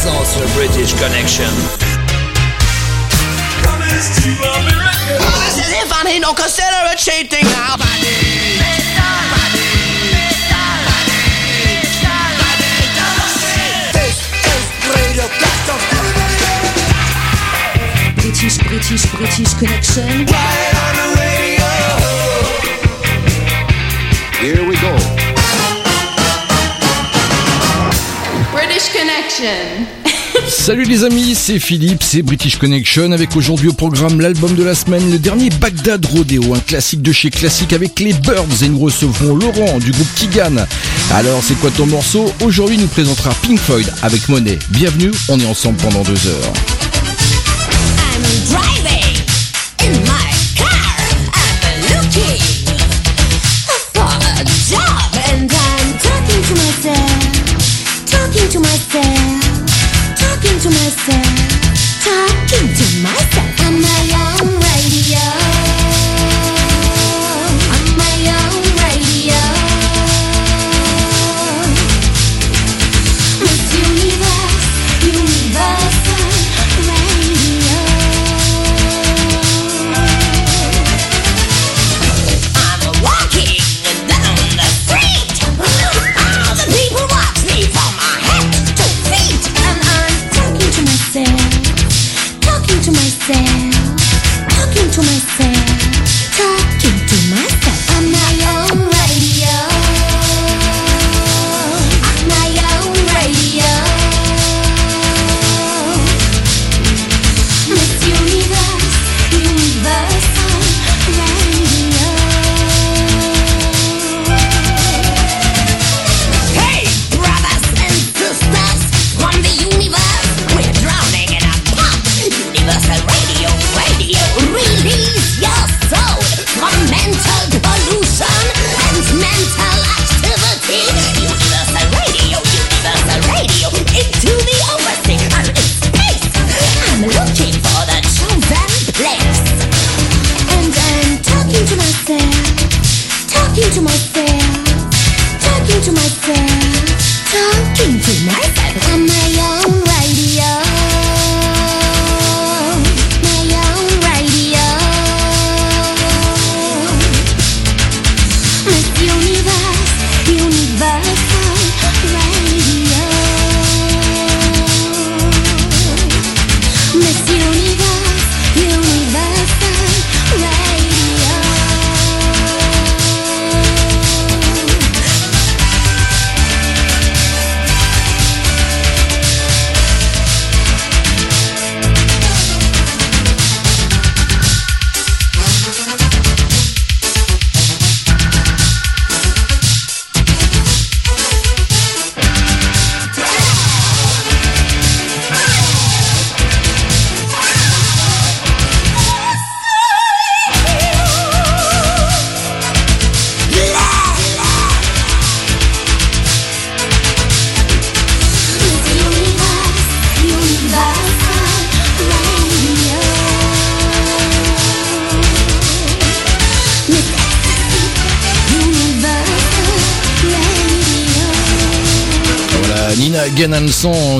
es à présent sur British Connection. This is if I need no consider it cheating now. This is Radio Custom. British, British, British Connection. Right on the radio. Here we go. Salut les amis, c'est Philippe, c'est British Connection avec aujourd'hui au programme l'album de la semaine, le dernier Bagdad Rodeo, un classique de chez classique avec les Birds et nous recevrons Laurent du groupe Kigan. Alors c'est quoi ton morceau? Aujourd'hui il nous présentera Pink Floyd avec Monet. Bienvenue, on est ensemble pendant deux heures. I'm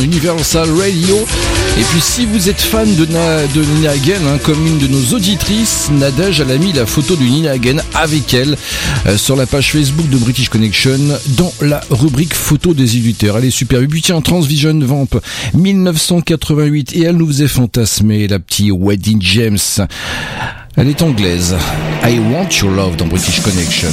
Universal Radio. Et puis si vous êtes fan de, Na- de Nina Hagen, hein, comme une de nos auditrices, Nadège, elle a mis la photo de Nina Hagen avec elle euh, sur la page Facebook de British Connection dans la rubrique photo des éditeurs. Elle est super. Et puis tiens, Transvision Vamp 1988 et elle nous faisait fantasmer la petite Wedding James. Elle est anglaise. I want your love dans British Connection.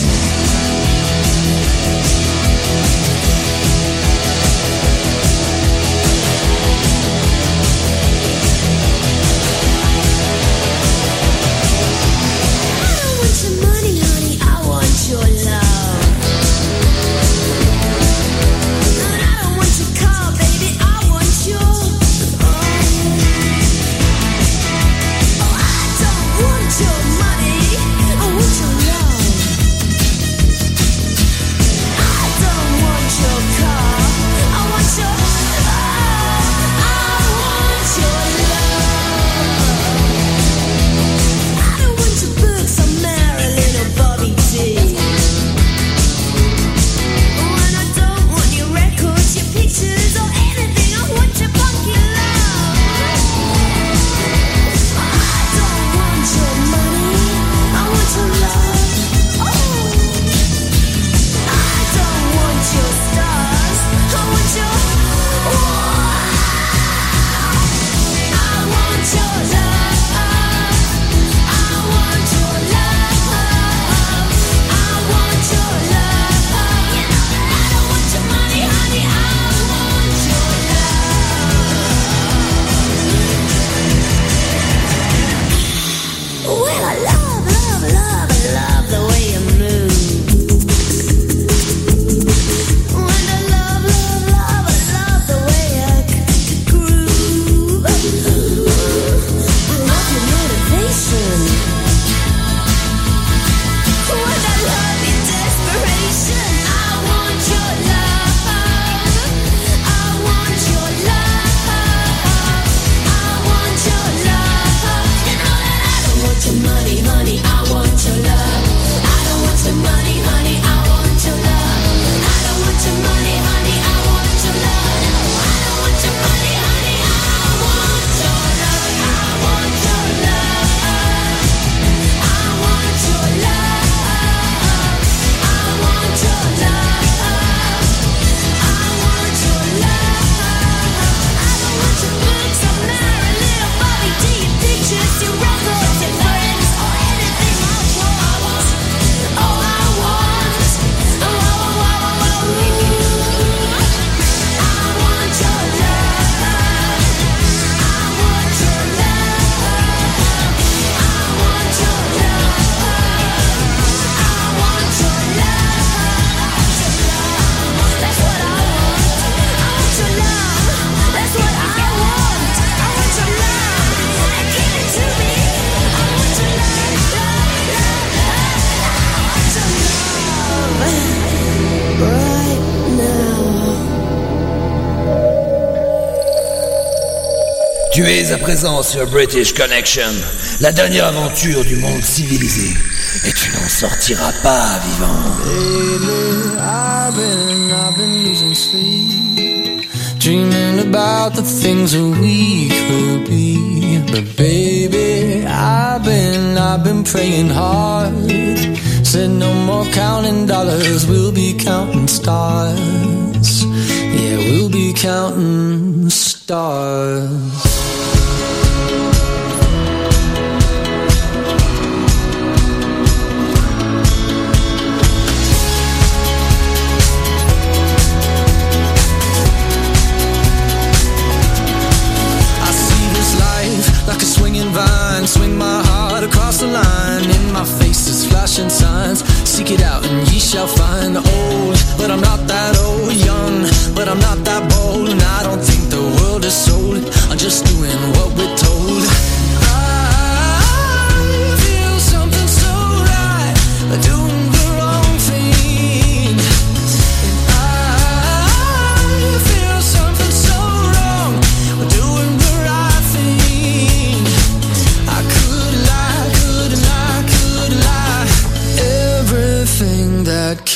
Es à présent sur British Connection, la dernière aventure du monde civilisé. Et tu n'en sortiras pas vivant. Lately, I've been, I've been losing sleep, dreaming about the things we could be. But baby, I've been, I've been praying hard. Said no more counting dollars, we'll be counting stars. Yeah, we'll be counting stars. Across the line. In my face is flashing signs. Seek it out and ye shall find. Old, but I'm not that old. Young, but I'm not that bold. And I don't think the world is sold. I'm just doing what we're told. I feel something so right. Doing the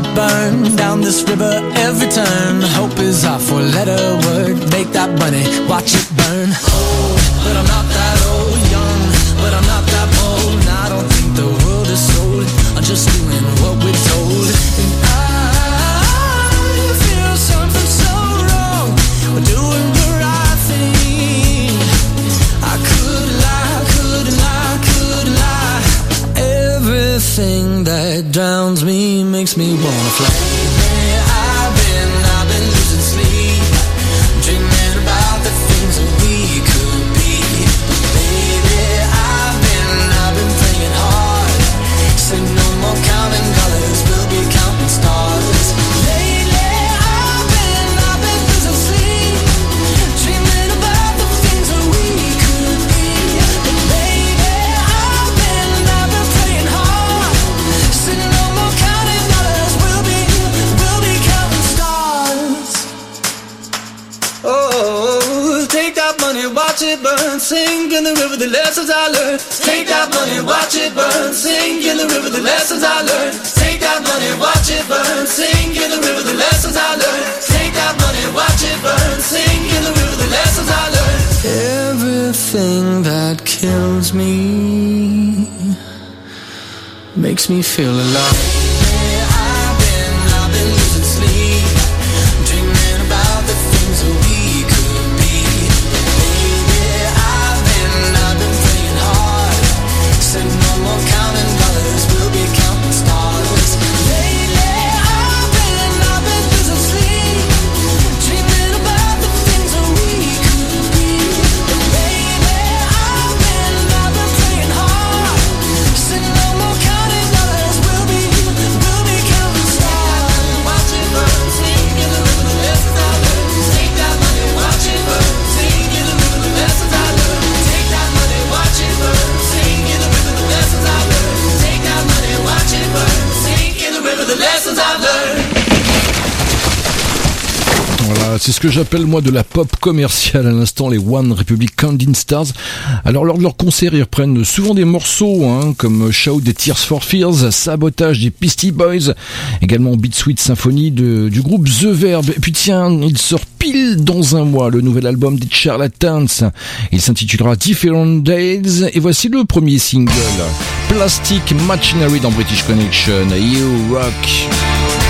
It burn down this river every turn. Hope is our four letter word. Make that money, watch me makes me feel alive. Ce que j'appelle moi de la pop commerciale à l'instant, les One Republic Counting Stars. Alors lors de leurs concerts, ils reprennent souvent des morceaux hein, comme Shout des Tears for Fears, Sabotage des Beastie Boys, également Beat Sweet Symphony du groupe The Verb. Et puis tiens, il sort pile dans un mois le nouvel album des Charlatans. Il s'intitulera Different Days et voici le premier single, Plastic Machinery dans British Connection, You Rock.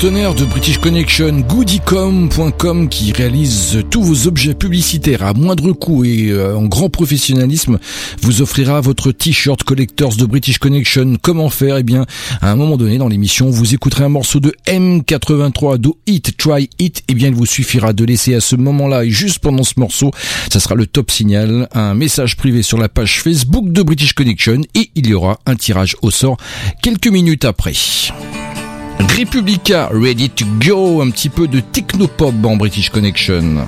Partenaire de British Connection, Goodicom.com, qui réalise tous vos objets publicitaires à moindre coût et euh, en grand professionnalisme, vous offrira votre t-shirt collectors de British Connection. Comment faire? Eh bien, à un moment donné dans l'émission, vous écouterez un morceau de M83 Do It, Try It. Eh bien, il vous suffira de laisser à ce moment-là et juste pendant ce morceau, ça sera le top signal, un message privé sur la page Facebook de British Connection et il y aura un tirage au sort quelques minutes après. Republica Ready to Go, un petit peu de technopop en British Connection.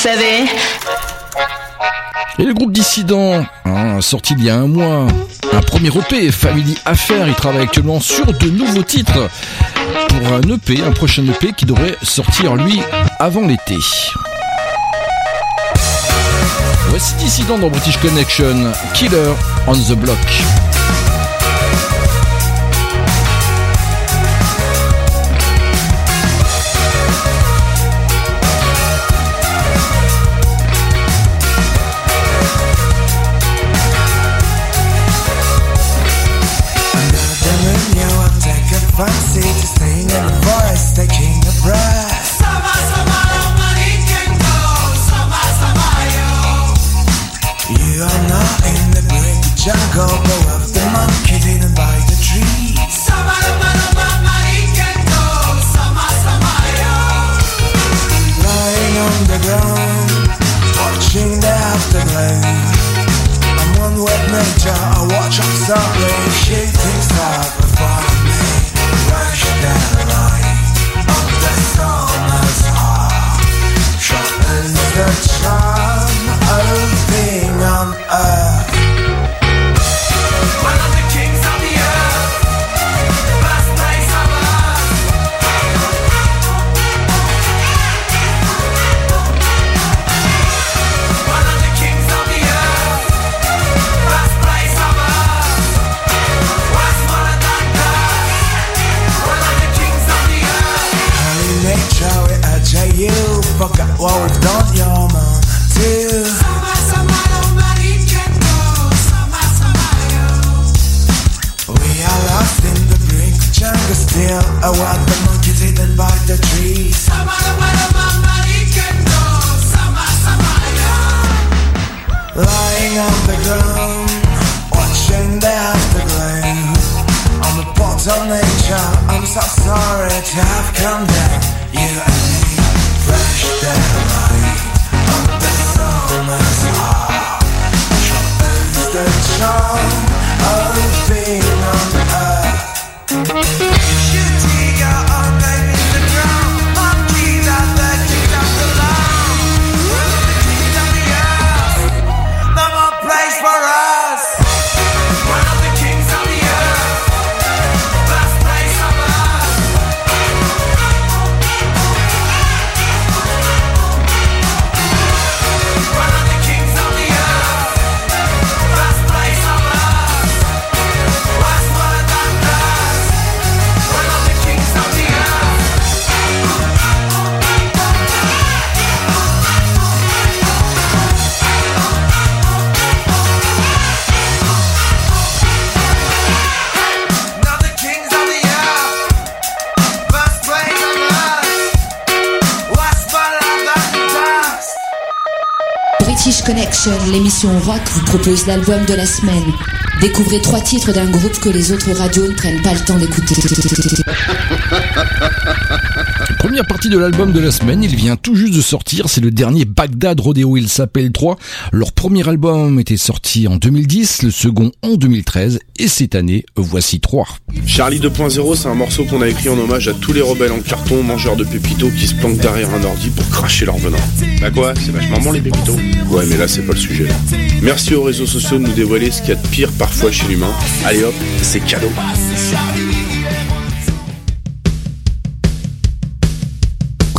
Savez. Et le groupe Dissident, hein, sorti il y a un mois, un premier EP, Family Affair, il travaille actuellement sur de nouveaux titres pour un EP, un prochain EP qui devrait sortir lui avant l'été. Voici Dissident dans British Connection, Killer on the Block. Still. I want the monkeys hidden by the trees. Sama, sama, can go. Sama, sama, yo. Lying on the ground, watching the afterglow. A part of nature. I'm so sorry to have come down. You and me, fresh down light of the summer's heart. Is the charm of L'émission rock vous propose l'album de la semaine. Découvrez trois titres d'un groupe que les autres radios ne prennent pas le temps d'écouter. Première partie de l'album de la semaine, il vient tout juste de sortir, c'est le dernier Bagdad Rodeo, il s'appelle 3. Leur premier album était sorti en 2010, le second en 2013, et cette année, voici 3. Charlie 2.0, c'est un morceau qu'on a écrit en hommage à tous les rebelles en carton, mangeurs de pépitos qui se planquent derrière un ordi pour cracher leur venin. Bah quoi, c'est vachement bon les pépitos Ouais, mais là c'est pas le sujet. Merci aux réseaux sociaux de nous dévoiler ce qu'il y a de pire parfois chez l'humain. Allez hop, c'est cadeau.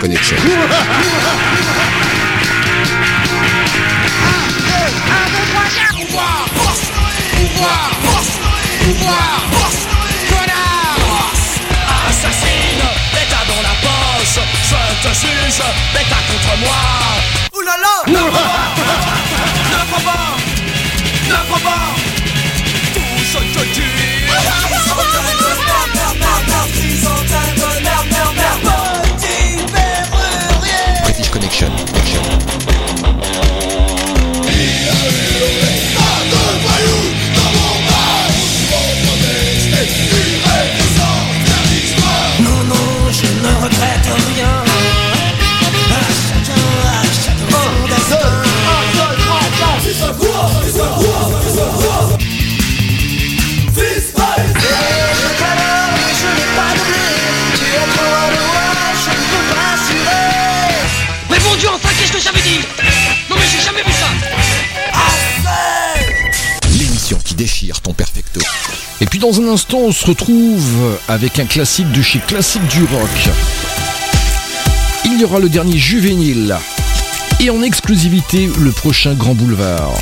connection. retrouve avec un classique de chez Classique du Rock. Il y aura le dernier juvénile et en exclusivité le prochain Grand Boulevard.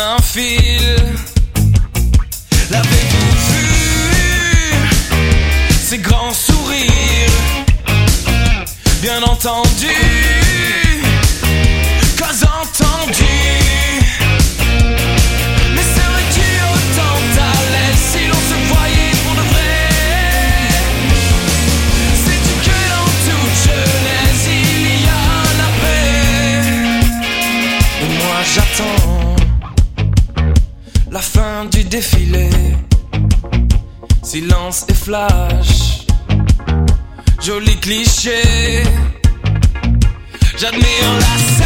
m'enfile. L'avez-vous vu? Ces grands sourires. Bien entendu. Joli cliché, j'admire la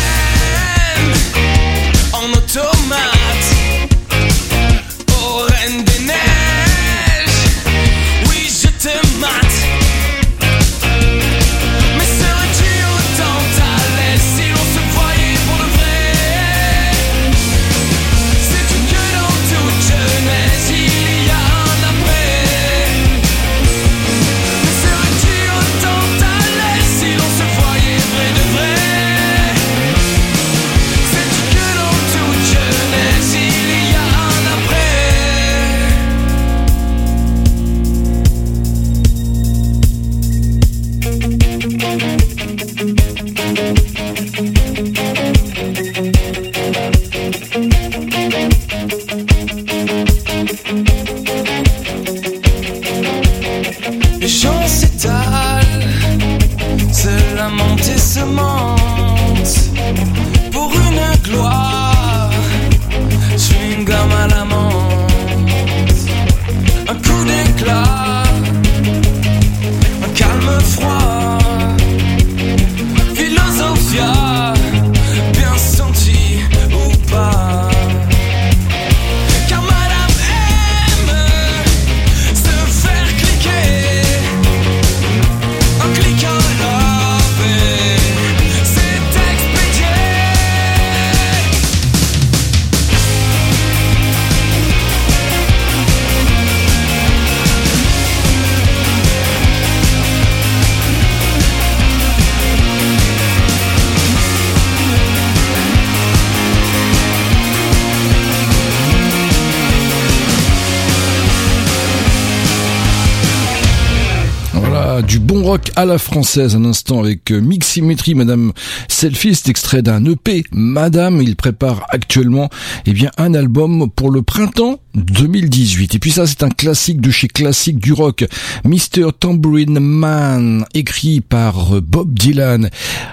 à la française un instant avec euh, Miximétrie, Madame Selfie, c'est extrait d'un EP. Madame, il prépare actuellement eh bien un album pour le printemps 2018. Et puis ça, c'est un classique de chez classique du rock, Mr. Tambourine Man, écrit par euh, Bob Dylan.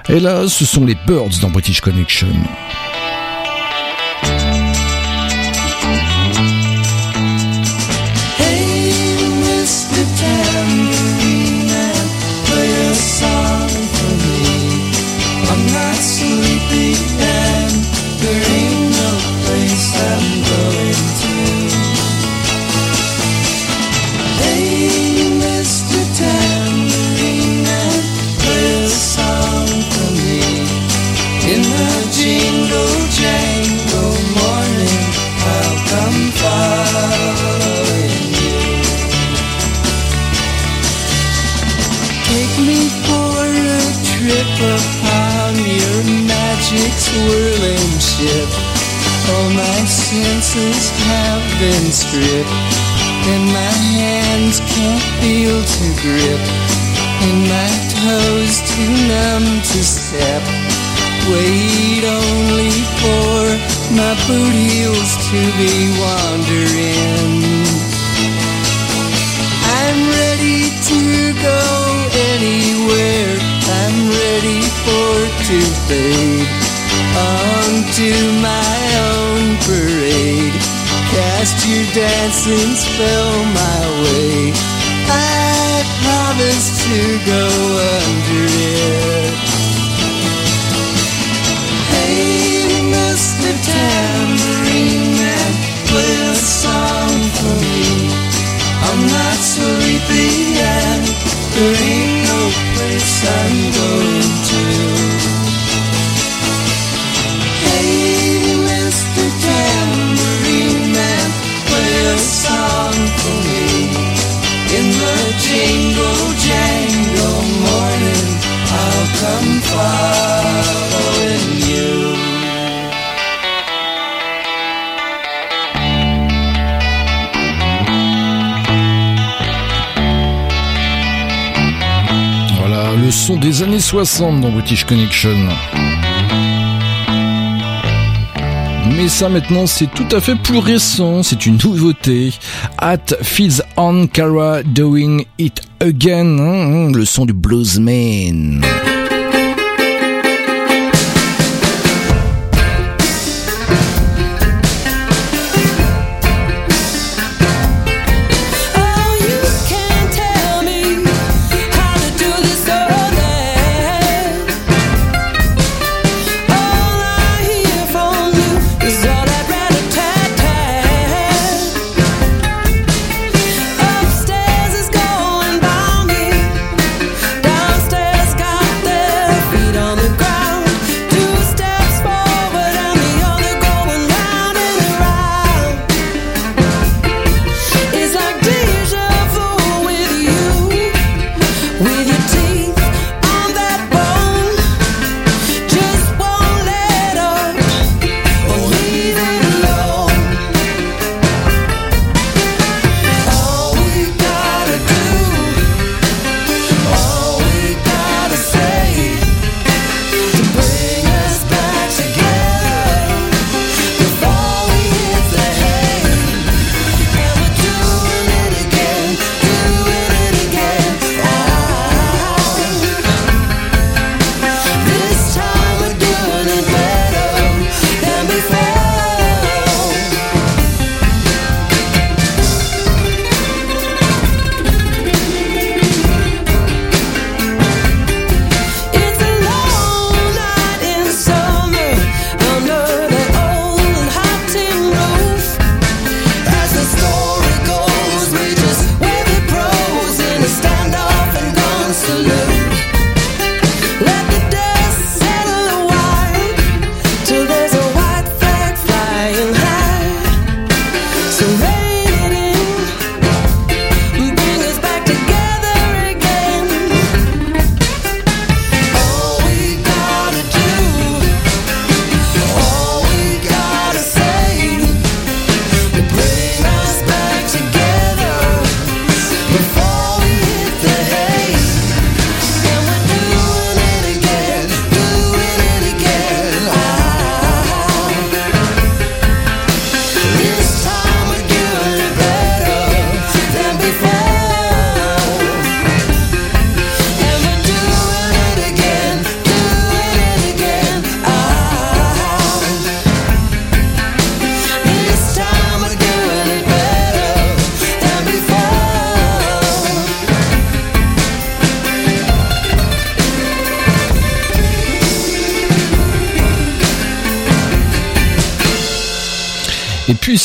Et là, ce sont les Birds dans British Connection. Ship. All my senses have been stripped, and my hands can't feel to grip, and my toes too numb to step. Wait only for my boot heels to be wandering. I'm ready to go anywhere. I'm ready for to fade onto my own parade. Cast your dancing spell my way. I promise to go under it. Hey, Mr. Tambourine Man, play a song for me. I'm not sleepy and there ain't no place I'm going to. Voilà, le son des années 60 dans British Connection. Mais ça maintenant c'est tout à fait plus récent, c'est une nouveauté. At Feeds on Cara Doing It Again, hein, le son du bluesman.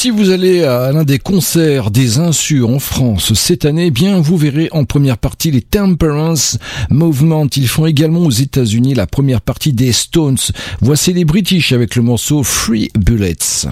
Si vous allez à l'un des concerts des Insus en France cette année, bien vous verrez en première partie les Temperance Movement. Ils font également aux États-Unis la première partie des Stones. Voici les British avec le morceau Free Bullets.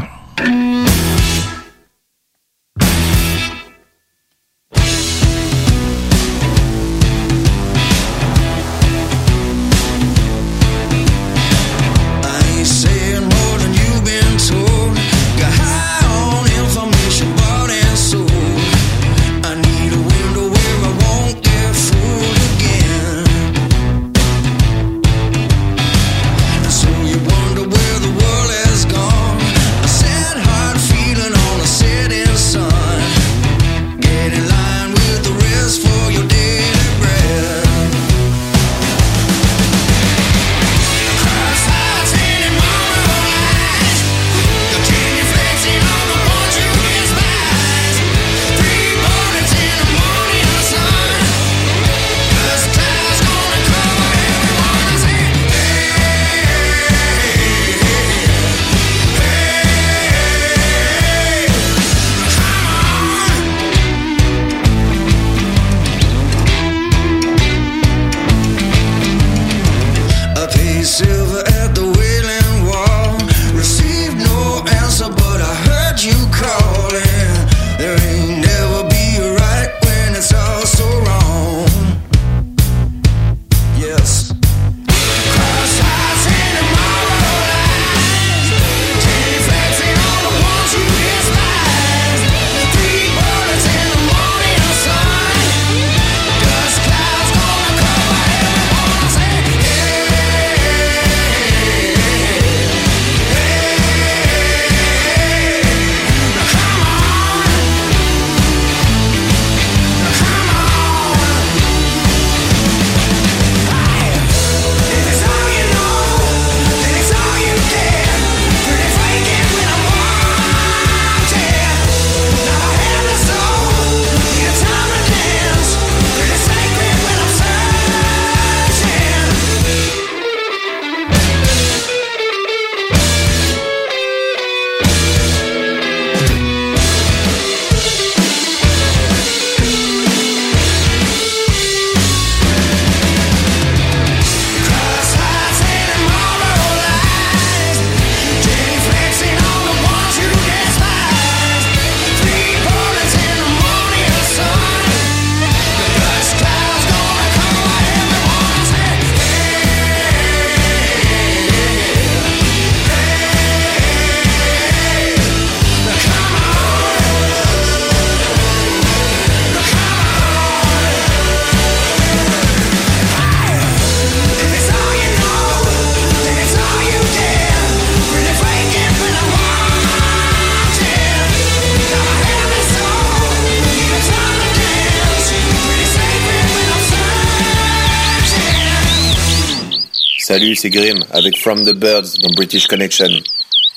Salut, c'est Grim avec From the Birds dans British Connection.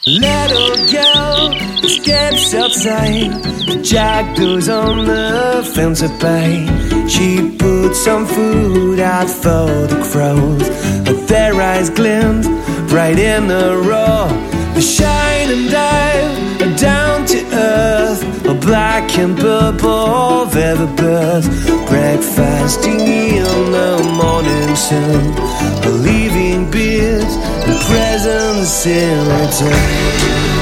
Little girl steps outside. The jack goes on the fence at bay. She puts some food out for the crows. But their eyes glint right in the raw. They shine and dive down to earth. A black and purple feather birth. Breakfasting in the morning sun. Believing and presents in return.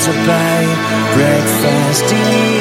to buy breakfast.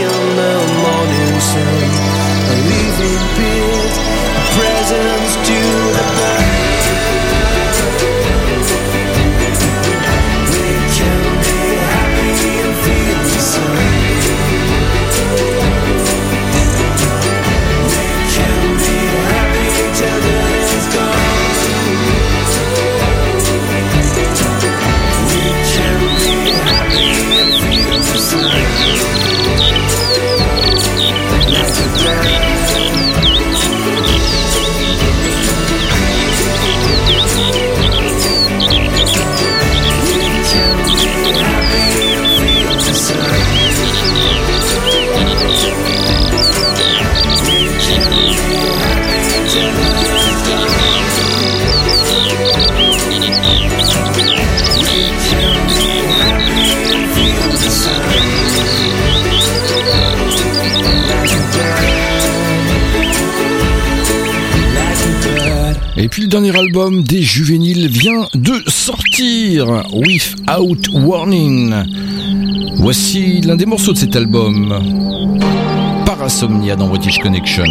Without Warning. Voici l'un des morceaux de cet album, Parasomnia dans British Connection.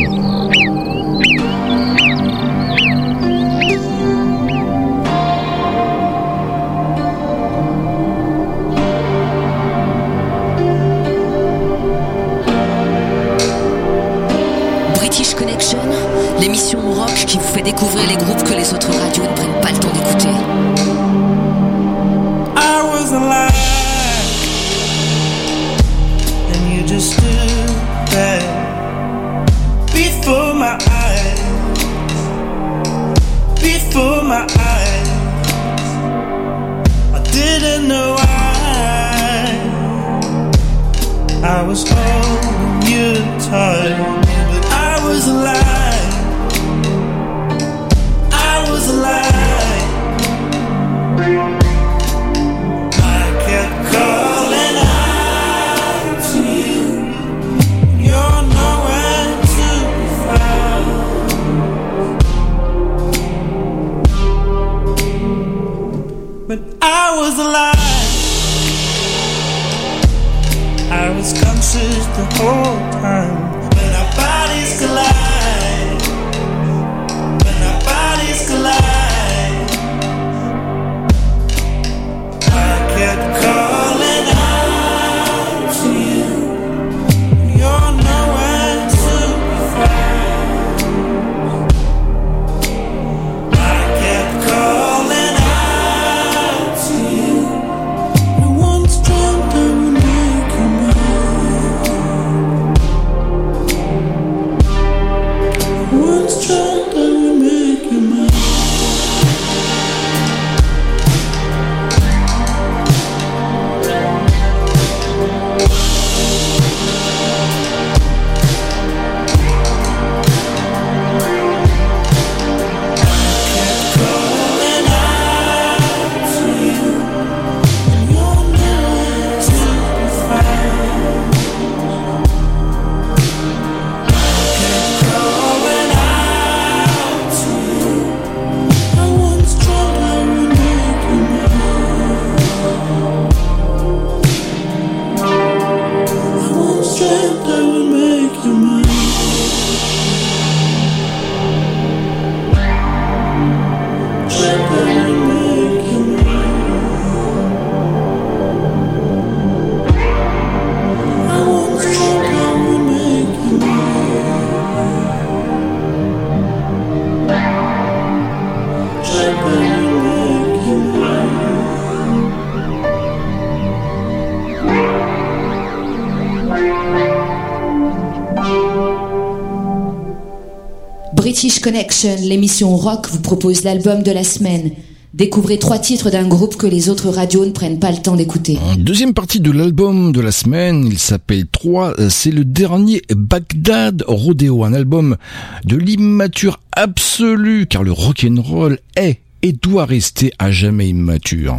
Connection, l'émission rock, vous propose l'album de la semaine. Découvrez trois titres d'un groupe que les autres radios ne prennent pas le temps d'écouter. Deuxième partie de l'album de la semaine, il s'appelle 3, euh, c'est le dernier Bagdad Rodeo, un album de l'immature absolue, car le rock'n'roll est et doit rester à jamais immature.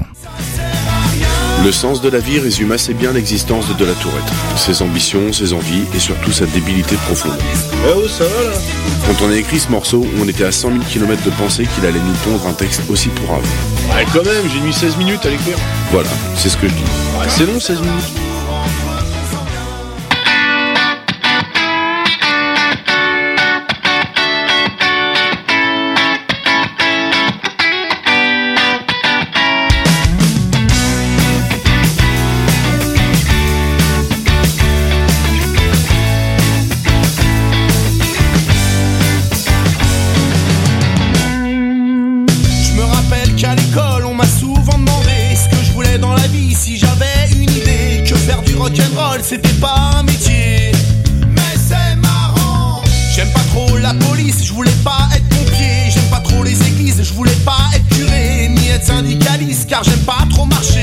Le sens de la vie résume assez bien l'existence de De La Tourette. Ses ambitions, ses envies et surtout sa débilité profonde. Eh oh, ça va là Quand on a écrit ce morceau, on était à 100 000 km de penser qu'il allait nous pondre un texte aussi pourrave. Ouais, quand même, j'ai mis 16 minutes à l'écrire. Voilà, c'est ce que je dis. Ouais, c'est long 16 minutes. C'était pas un métier. Mais c'est marrant. J'aime pas trop la police, je voulais pas être pompier. J'aime pas trop les églises, je voulais pas être curé. Ni être syndicaliste, car j'aime pas trop marcher.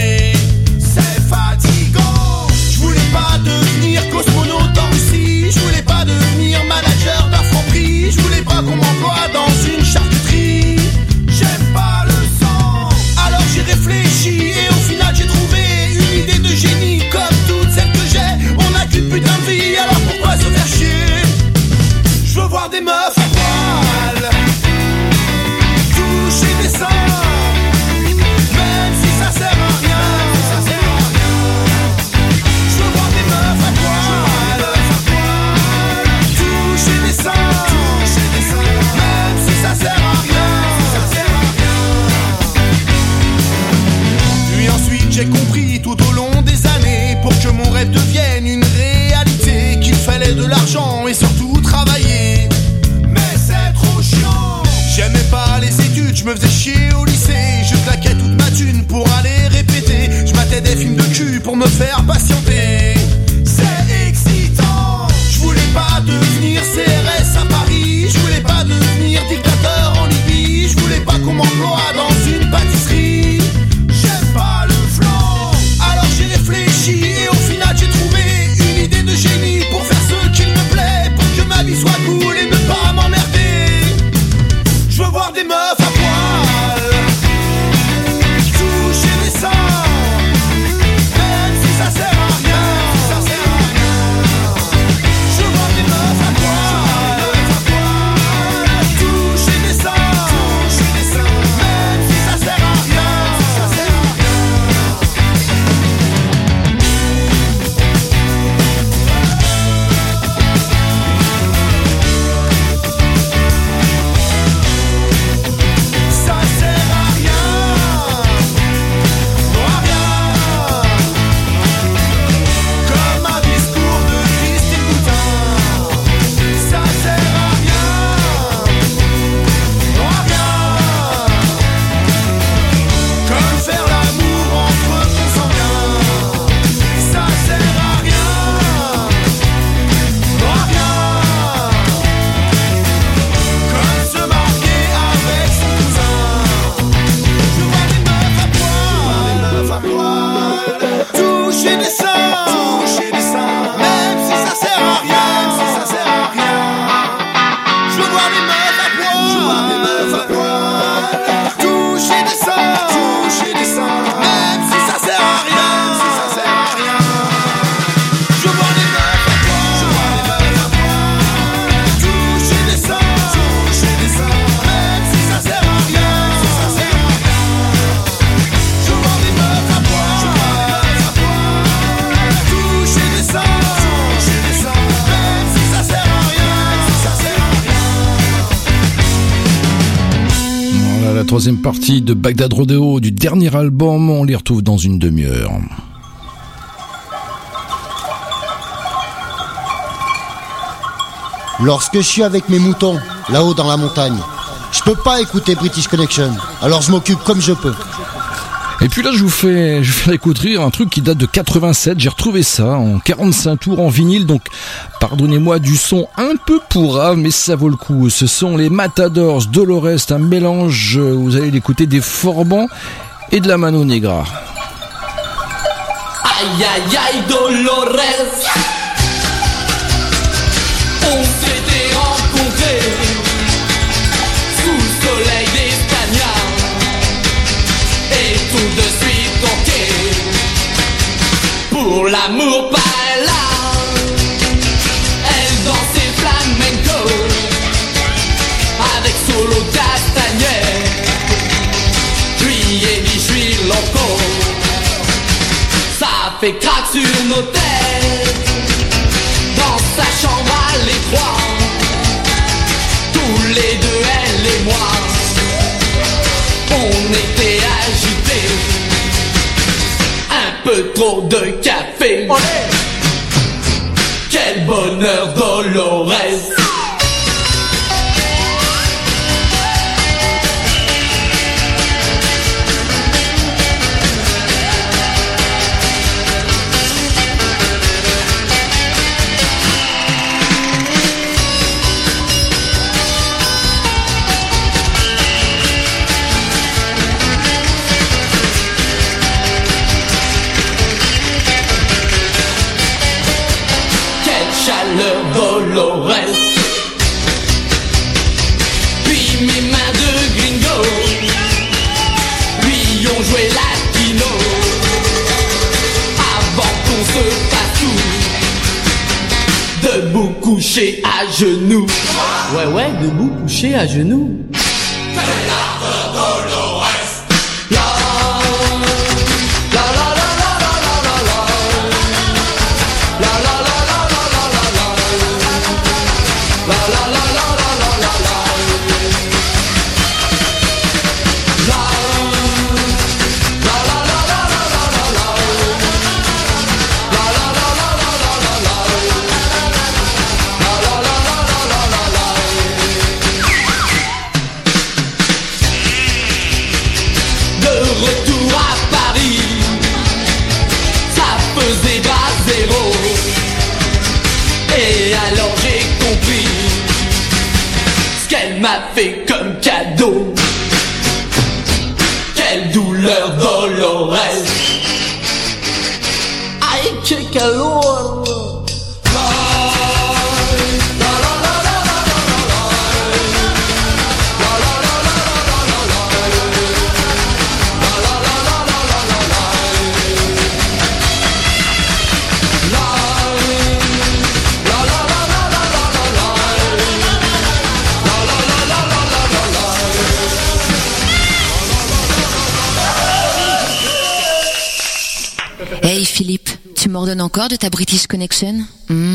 Au lycée Je claquais toute ma thune pour aller répéter. Je matais des films de cul pour me faire patienter partie de Bagdad Rodeo du dernier album. On les retrouve dans une demi-heure. Lorsque je suis avec mes moutons, là-haut dans la montagne, je peux pas écouter British Connection. Alors je m'occupe comme je peux. Et puis là, je vous fais, je vais faire écouter un truc qui date de 87. J'ai retrouvé ça en 45 tours en vinyle. Donc, pardonnez-moi du son un peu pourrave, mais ça vaut le coup. Ce sont les Matadors Dolores, un mélange, vous allez l'écouter, des Forbans et de la Mano Negra. Aïe aïe aïe Dolores l'amour par là. Elle dansait flamenco avec solo castagnet. Puis et suis loco. Ça fait craque sur nos têtes. Dans sa chambre à l'étroit. Tous les deux, elle et moi. On était agités peu trop de café. Quel bonheur Dolores genoux. Ouais, ouais, debout, couché à genoux. encore de ta British Connection? Hmm.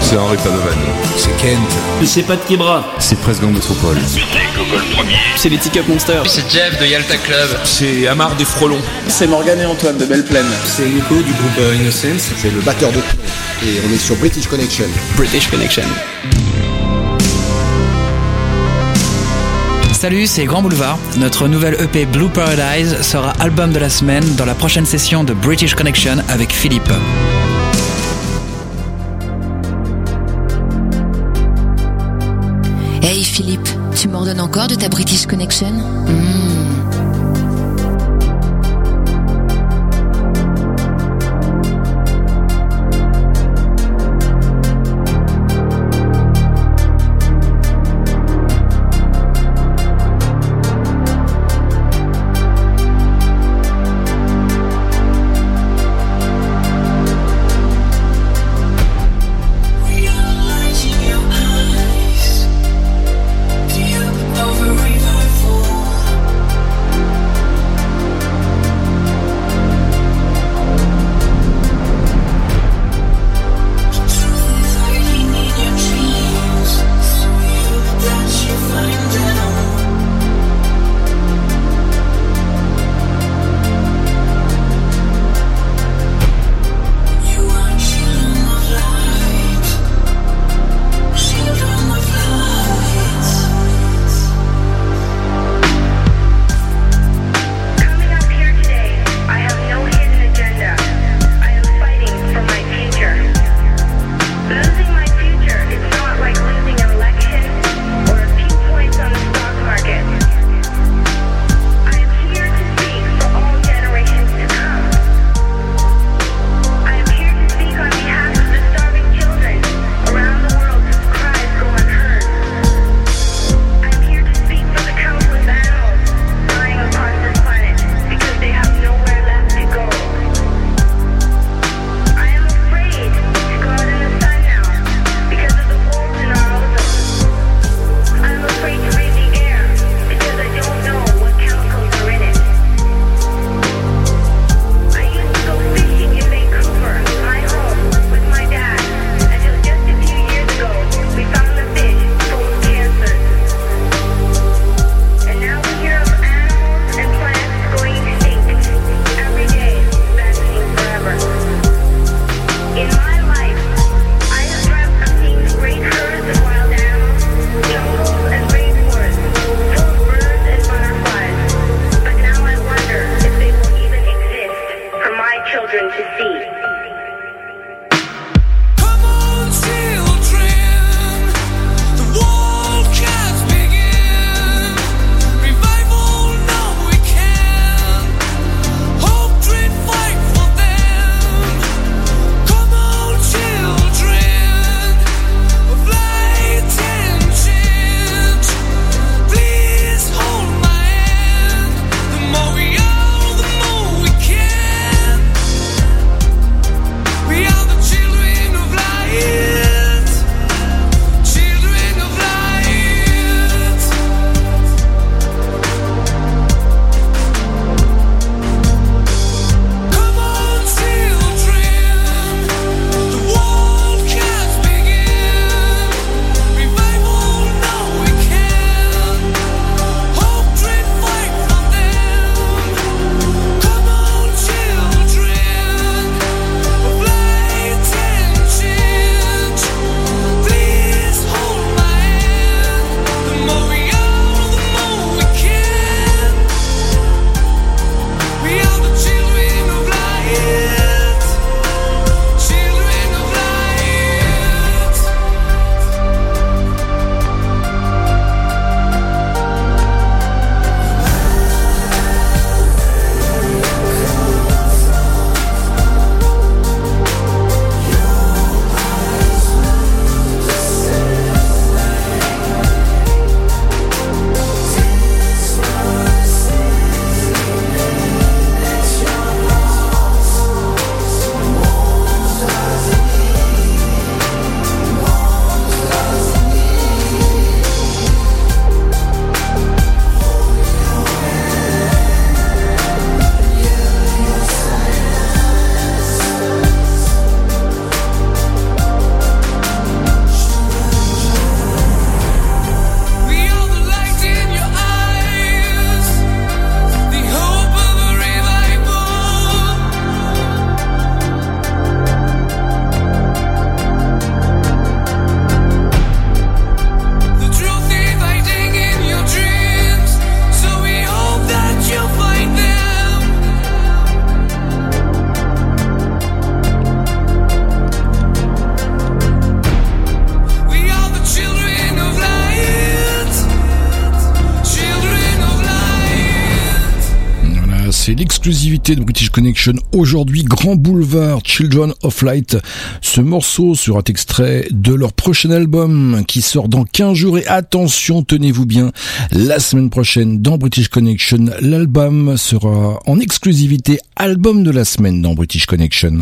C'est Henri Padovan. C'est Kent. C'est Pat Kebra. C'est Gang Métropole. C'est les Tick Up Monsters. C'est Jeff de Yalta Club. C'est Amar des Frelons. C'est Morgan et Antoine de Belle Plaine. C'est Nico du groupe euh, Innocence. C'est le batteur de Et on est sur British Connection. British Connection. Salut, c'est Grand Boulevard. Notre nouvelle EP Blue Paradise sera album de la semaine dans la prochaine session de British Connection avec Philippe. Tu m'ordonnes encore de ta British Connection? Hmm. Connection. Aujourd'hui, Grand Boulevard, Children of Light. Ce morceau sera extrait de leur prochain album qui sort dans 15 jours. Et attention, tenez-vous bien, la semaine prochaine dans British Connection, l'album sera en exclusivité album de la semaine dans British Connection.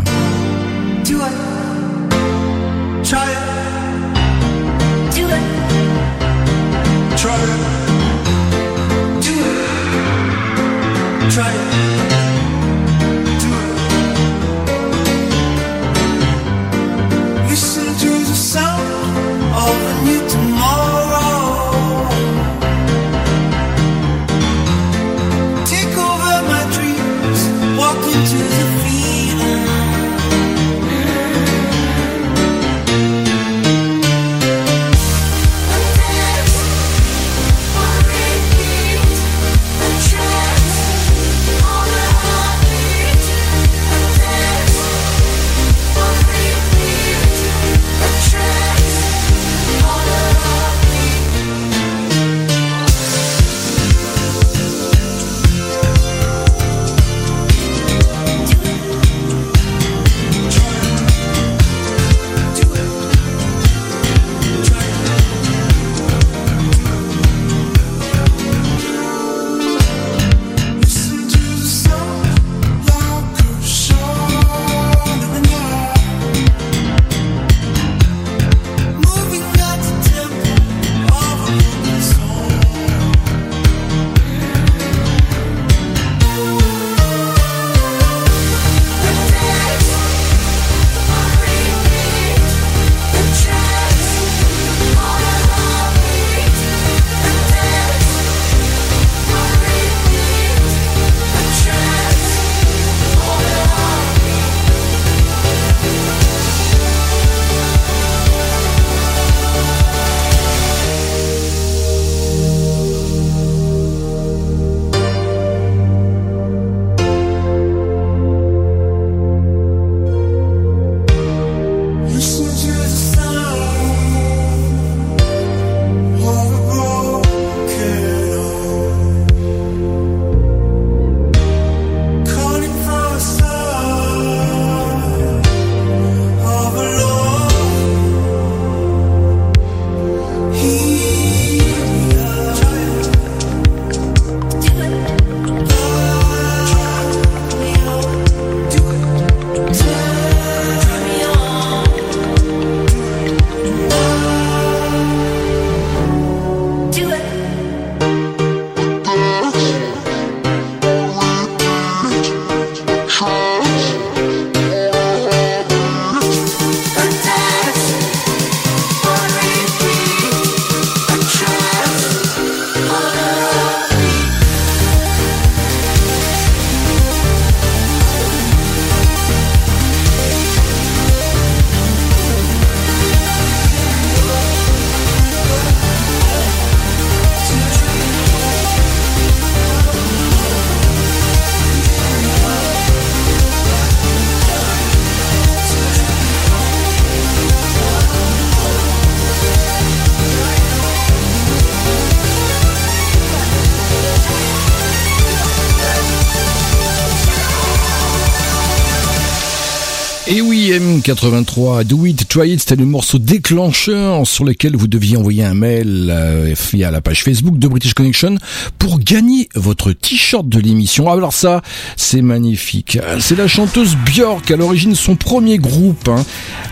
83. Do It, Try It, c'était le morceau déclencheur sur lequel vous deviez envoyer un mail euh, via la page Facebook de British Connection pour gagner votre t-shirt de l'émission. Alors ça, c'est magnifique. C'est la chanteuse Björk, à l'origine son premier groupe. Hein.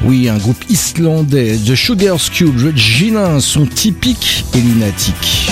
Oui, un groupe islandais. The Sugar Cube, Regina sont typiques et lunatiques.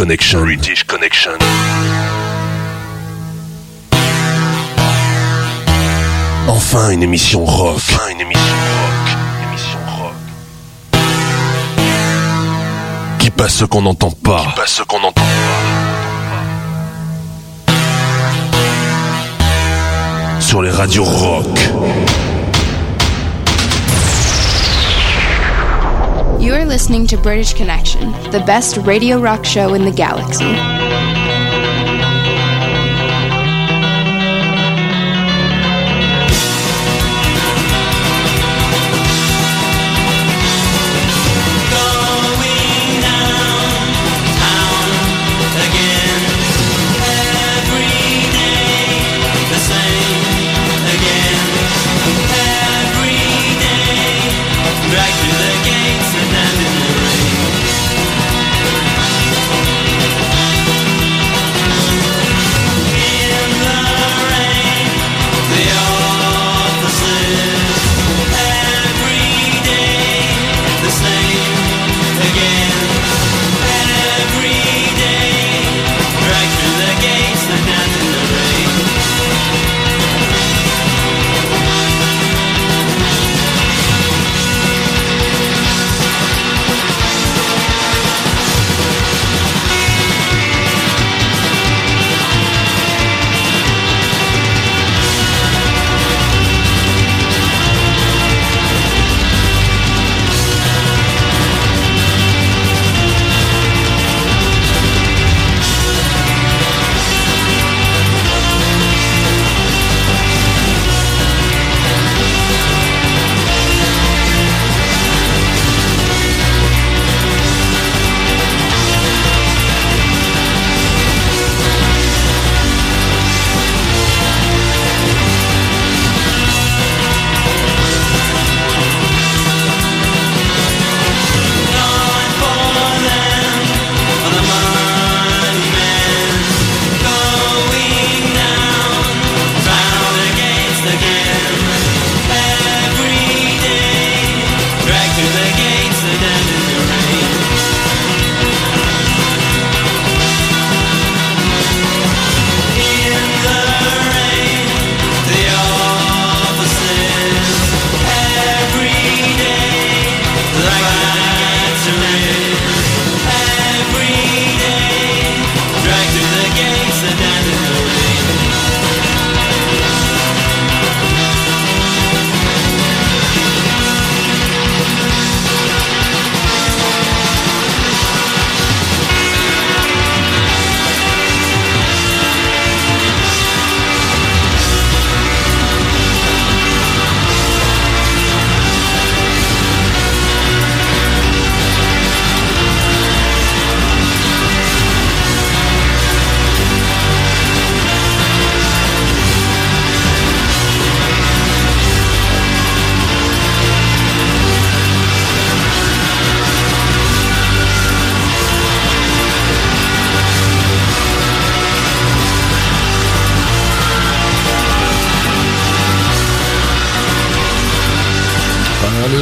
Connection. British Connection. Enfin une émission rock. Enfin une émission rock. Une émission rock. Qui passe ce qu'on n'entend pas. Qui passe ce qu'on n'entend pas. Sur les radios rock. You are listening to British Connection, the best radio rock show in the galaxy.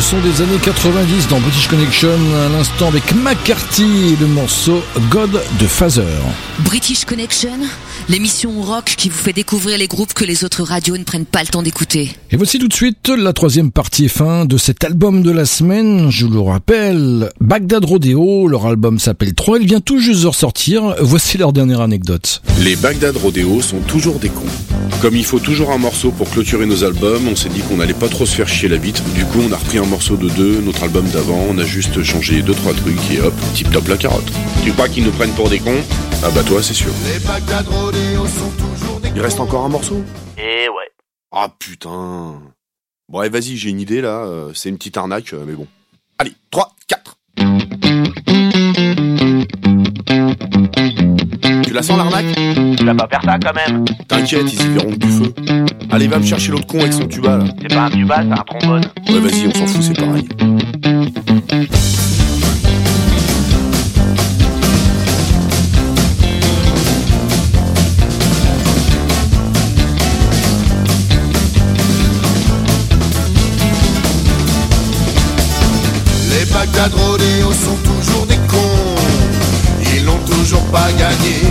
Des années 90 dans British Connection, à l'instant avec McCarthy et le morceau God de Father. British Connection, l'émission rock qui vous fait découvrir les groupes que les autres radios ne prennent pas le temps d'écouter. Et voici tout de suite la troisième partie et fin de cet album de la semaine. Je le rappelle, Bagdad Rodeo, leur album s'appelle 3, il vient tout juste de ressortir. Voici leur dernière anecdote. Les Bagdad Rodeo sont toujours des cons. Comme il faut toujours un morceau pour clôturer nos albums, on s'est dit qu'on n'allait pas trop se faire chier la bite. Du coup, on a repris un morceau de deux, notre album d'avant, on a juste changé deux trois trucs et hop, tip top la carotte. Tu crois qu'ils nous prennent pour des cons? Ah bah toi, c'est sûr. Il reste encore un morceau? Eh ouais. Ah putain. Bon, allez, vas-y, j'ai une idée là, euh, c'est une petite arnaque, euh, mais bon. Allez, 3, 4. Tu la sens l'arnaque Tu vas pas faire ça quand même. T'inquiète, ils y verront du feu. Allez, va me chercher l'autre con avec son tuba là. C'est pas un tuba, c'est un trombone. Ouais, vas-y, on s'en fout, c'est pareil. Les Bagdad Rodeo sont toujours des cons. Ils l'ont toujours toujours pas gagné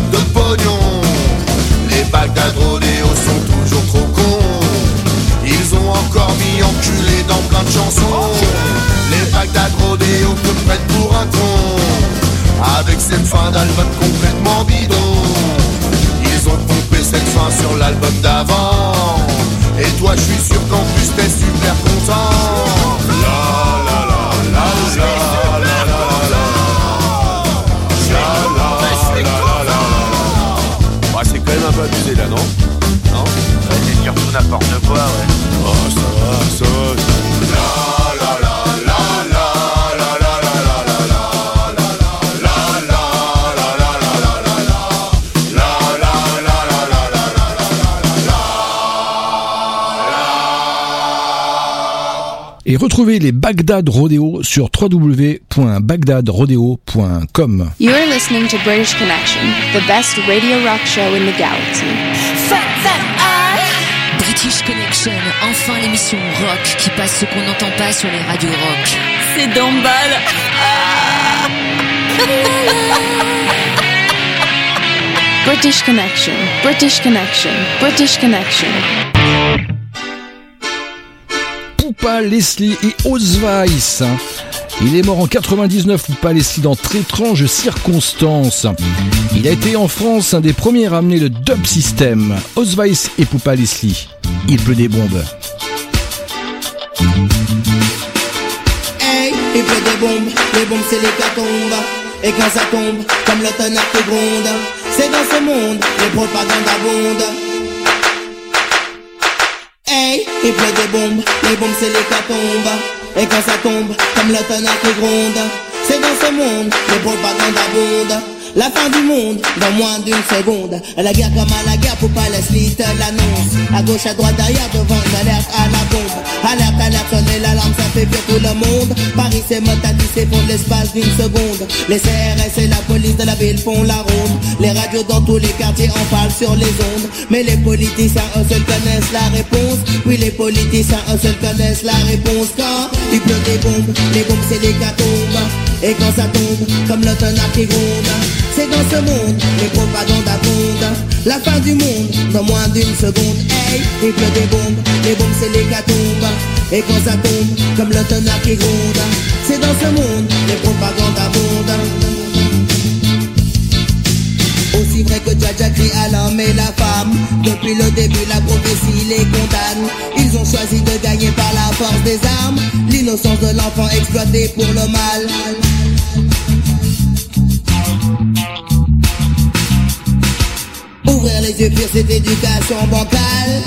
pour un con Avec cette fin d'album complètement bidon Ils ont pompé cette fin sur l'album d'avant Et toi je suis sûr qu'en plus t'es super content la, la, la, la, la, la. un peu abusé là, non Non T'es dire tout n'importe quoi, ouais. Oh, ça ça retrouvez les Bagdad Rodeo sur www.bagdadrodeo.com. You are listening to British Connection, the best radio rock show in the galaxy. British Connection, enfin l'émission rock qui passe ce qu'on n'entend pas sur les radios rock. C'est Dombal. British Connection, British Connection, British Connection. Poupa Leslie et Osweiss. Il est mort en 99, Poupa Leslie, dans très étranges circonstances. Il a été en France un des premiers à amener le dub system. Osweiss et Poupa Leslie. Il pleut des bombes. Hey, il pleut des bombes, les bombes c'est l'hécatombe Et quand ça tombe, comme le tonnerre qui gronde C'est dans ce monde, les propagandes abondent Il pleut des bombes, les bombes c'est l'hécatombe Et quand ça tombe, comme le tonnerre qui gronde C'est dans ce monde, les propagandes abondent la fin du monde dans moins d'une seconde. La guerre comme à la guerre pour pas te l'annonce. À gauche, à droite, derrière, devant, alerte à la bombe. Alerte, alerte, sonner l'alarme, ça fait pire tout le monde. Paris c'est motati, c'est de l'espace d'une seconde. Les CRS et la police de la ville font la ronde. Les radios dans tous les quartiers en parlent sur les ondes. Mais les politiciens eux seuls connaissent la réponse. Oui les politiciens eux seuls connaissent la réponse. Quand il pleut des bombes, les bombes c'est des catombes Et quand ça tombe, comme le tonnerre qui gronde c'est dans ce monde, les propagandes abondent. La fin du monde, dans moins d'une seconde. Hey, il pleut des bombes, les bombes c'est l'hécatombe. Et quand ça tombe, comme le tonnerre qui gronde C'est dans ce monde, les propagandes abondent. Aussi vrai que Jaja crie à l'homme et la femme. Depuis le début la prophétie les condamne. Ils ont choisi de gagner par la force des armes. L'innocence de l'enfant exploité pour le mal Les yeux pure cette éducation bancale.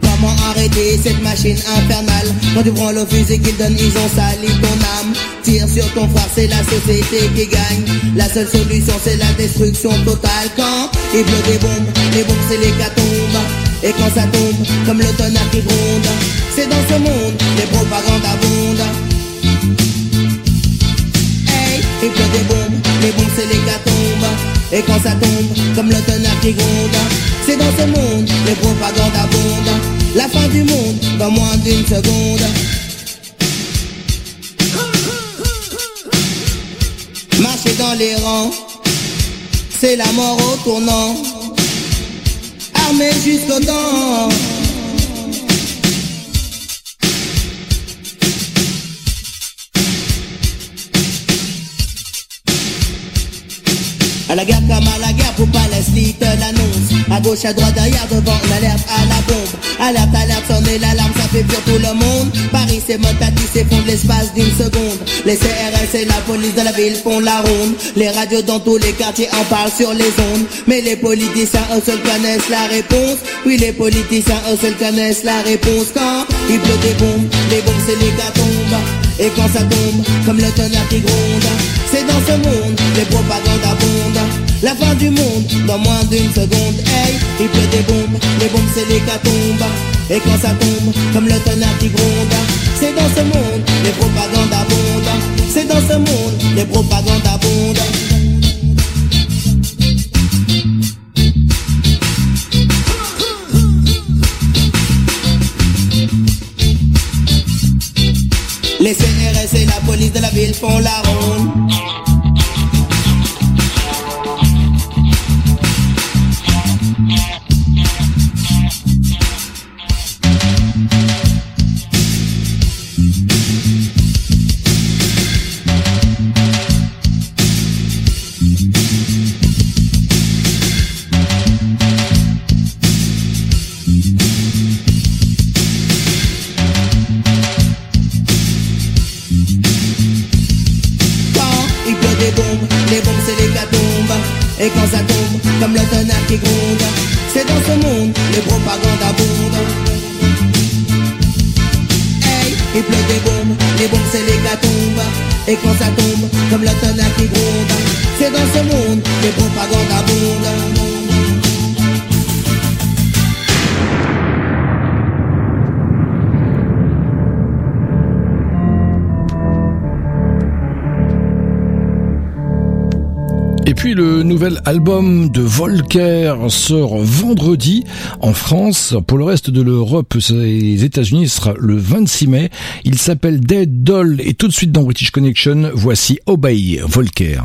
Comment arrêter cette machine infernale? Quand tu prends le fusil qu'ils donnent ils ont sali ton âme. Tire sur ton frère c'est la société qui gagne. La seule solution c'est la destruction totale. Quand il pleut des bombes, les bombes c'est l'hécatombe. Et quand ça tombe, comme le tonnerre qui gronde C'est dans ce monde, les propagandes abondent quand ça tombe, comme le tonnerre qui gronde. C'est dans ce monde, les propagandes abondent. La fin du monde, dans moins d'une seconde. Marcher dans les rangs C'est la mort au tournant. Armé jusqu'aux dents À la guerre comme à la guerre, faut pas Leslie te l'annonce. À gauche, à droite, derrière, devant, une alerte à la bombe. Alerte, alerte, sonner l'alarme, ça fait pire tout le monde. Paris c'est motati, c'est fond de l'espace d'une seconde. Les CRS et la police de la ville font la ronde. Les radios dans tous les quartiers en parlent sur les ondes. Mais les politiciens eux seuls connaissent la réponse. Oui les politiciens eux seuls connaissent la réponse. Quand il pleut des bombes, les bombes c'est l'hécatombe Et quand ça tombe, comme le tonnerre qui gronde dans ce monde, les propagandes abondent. La fin du monde, dans moins d'une seconde Hey, il pleut des bombes, les bombes c'est l'hécatombe Et quand ça tombe, comme le tonnerre qui gronde C'est dans ce monde, les propagandes abondent. C'est dans ce monde, les propagandes abondent. Les CRS et la police de la ville font la ronde nouvel album de Volker sort vendredi en France. Pour le reste de l'Europe, les États-Unis sera le 26 mai. Il s'appelle Dead Doll et tout de suite dans British Connection, voici Obey Volker.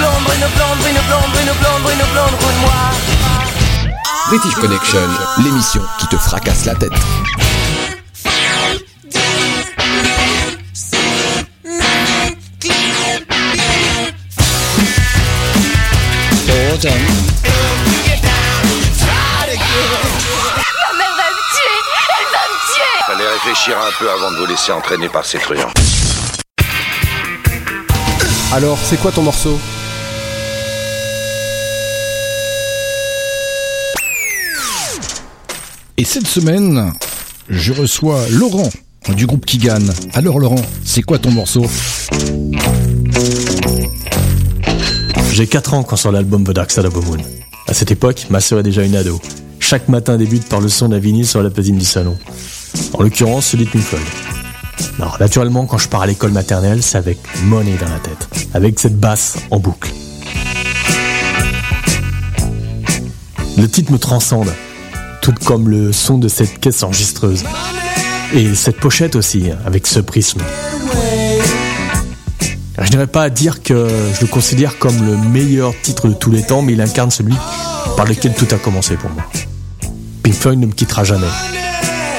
Blonde, Bruno blonde, Bruno blonde, Bruno blonde, Bruno blonde, roule moi. British Connection, l'émission qui te fracasse la tête. Ma mère va me tuer Elle va me tuer Fallait réfléchir un peu avant de vous laisser entraîner par ces truands. Alors, c'est quoi ton morceau? Et cette semaine, je reçois Laurent du groupe Kigan. Alors Laurent, c'est quoi ton morceau? J'ai 4 ans quand sort l'album The Dark Side of the Moon. À cette époque, ma sœur est déjà une ado. Chaque matin débute par le son d'un vinyle sur la platine du salon. En l'occurrence, celui de Pink. Alors, naturellement, quand je pars à l'école maternelle, c'est avec Money dans la tête. Avec cette basse en boucle. Le titre me transcende. Comme le son de cette caisse enregistreuse. Et cette pochette aussi, avec ce prisme. Je n'irais pas à dire que je le considère comme le meilleur titre de tous les temps, mais il incarne celui par lequel tout a commencé pour moi. Pink Floyd ne me quittera jamais.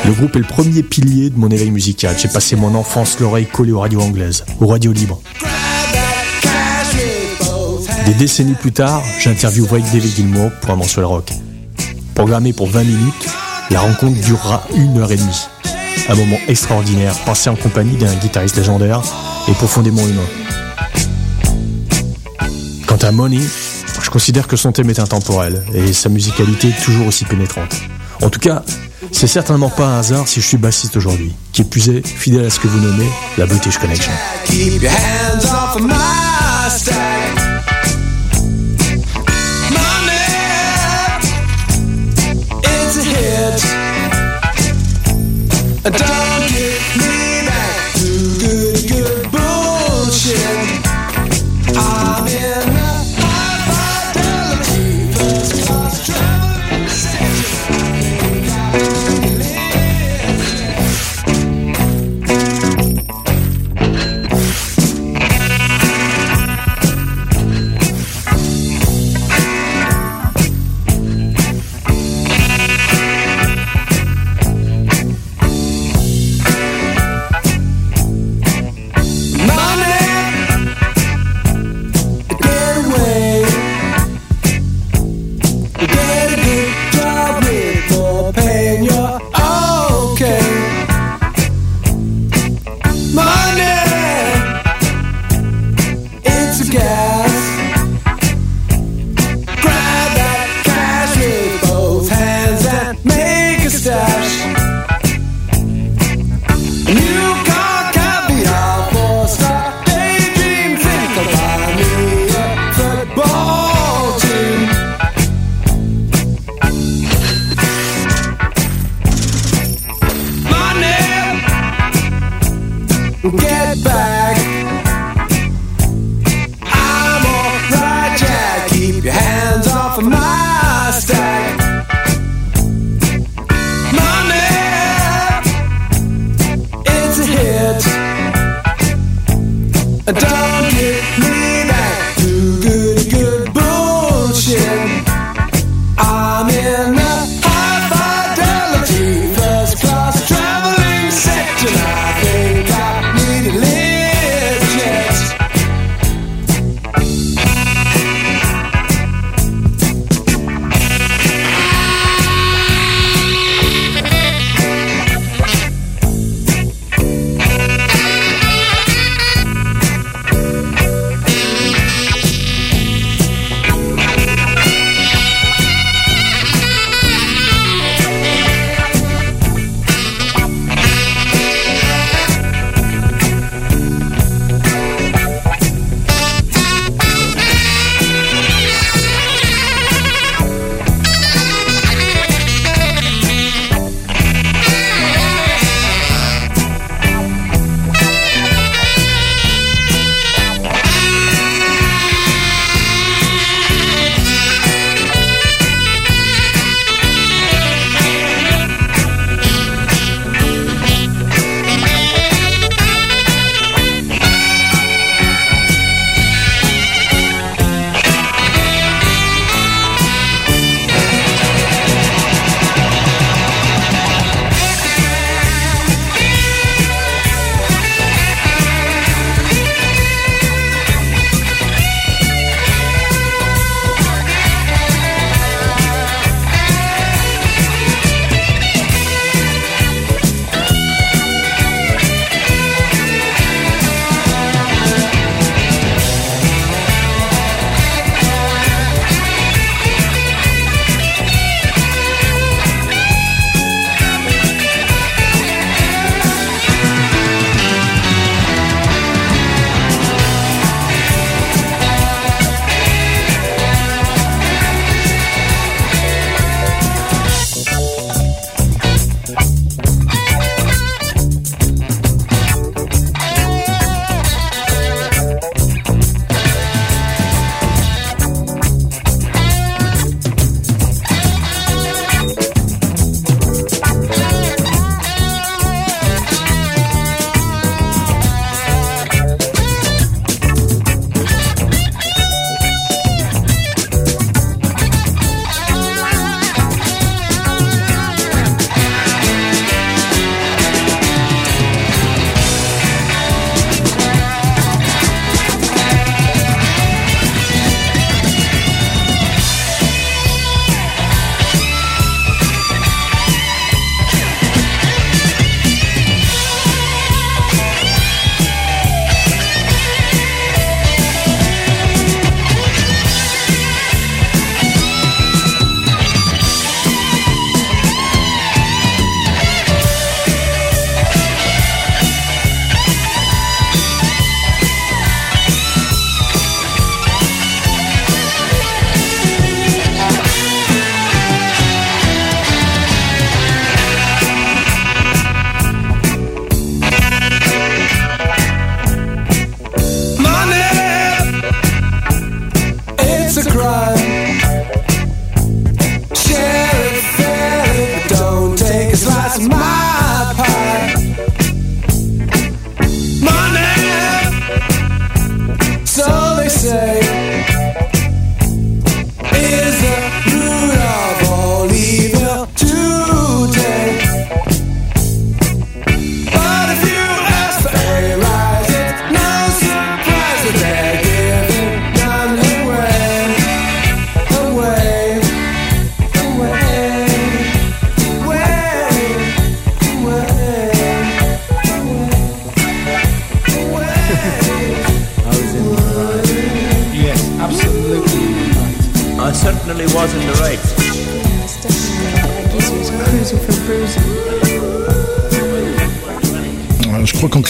Le groupe est le premier pilier de mon éveil musical. J'ai passé mon enfance l'oreille collée aux radios anglaises, aux radios libres. Des décennies plus tard, j'interviewerai David Gilmour pour un mensuel rock. Programmé pour 20 minutes, la rencontre durera une heure et demie. Un moment extraordinaire, passé en compagnie d'un guitariste légendaire et profondément humain. Quant à Money, je considère que son thème est intemporel et sa musicalité toujours aussi pénétrante. En tout cas, c'est certainement pas un hasard si je suis bassiste aujourd'hui, qui est plus est fidèle à ce que vous nommez la British Connection. A Don't get me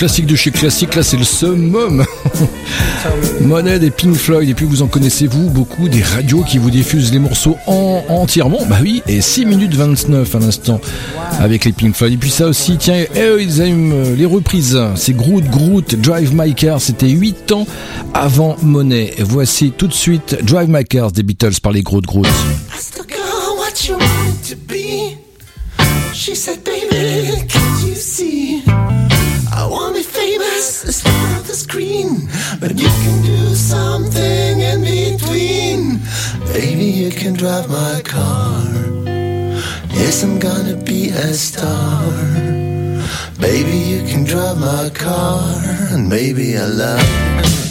classique de chez classique, là c'est le summum. Monet des Pink Floyd, et puis vous en connaissez-vous beaucoup des radios qui vous diffusent les morceaux en, entièrement Bah oui, et 6 minutes 29 à l'instant avec les Pink Floyd. Et puis ça aussi, tiens, eh, ils aiment euh, les reprises. C'est Groot Groot, Drive My Car, c'était 8 ans avant Monet. Et voici tout de suite Drive My Car des Beatles par les Groot Groot. You can drive my car. Yes, I'm gonna be a star. Baby, you can drive my car. And maybe I love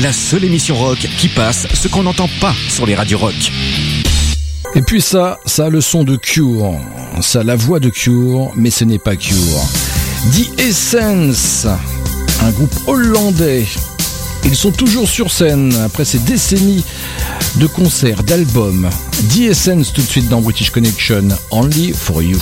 La seule émission rock qui passe ce qu'on n'entend pas sur les radios rock. Et puis ça, ça a le son de Cure, ça a la voix de Cure, mais ce n'est pas Cure. The Essence, un groupe hollandais. Ils sont toujours sur scène après ces décennies de concerts, d'albums. The Essence tout de suite dans British Connection, Only for You.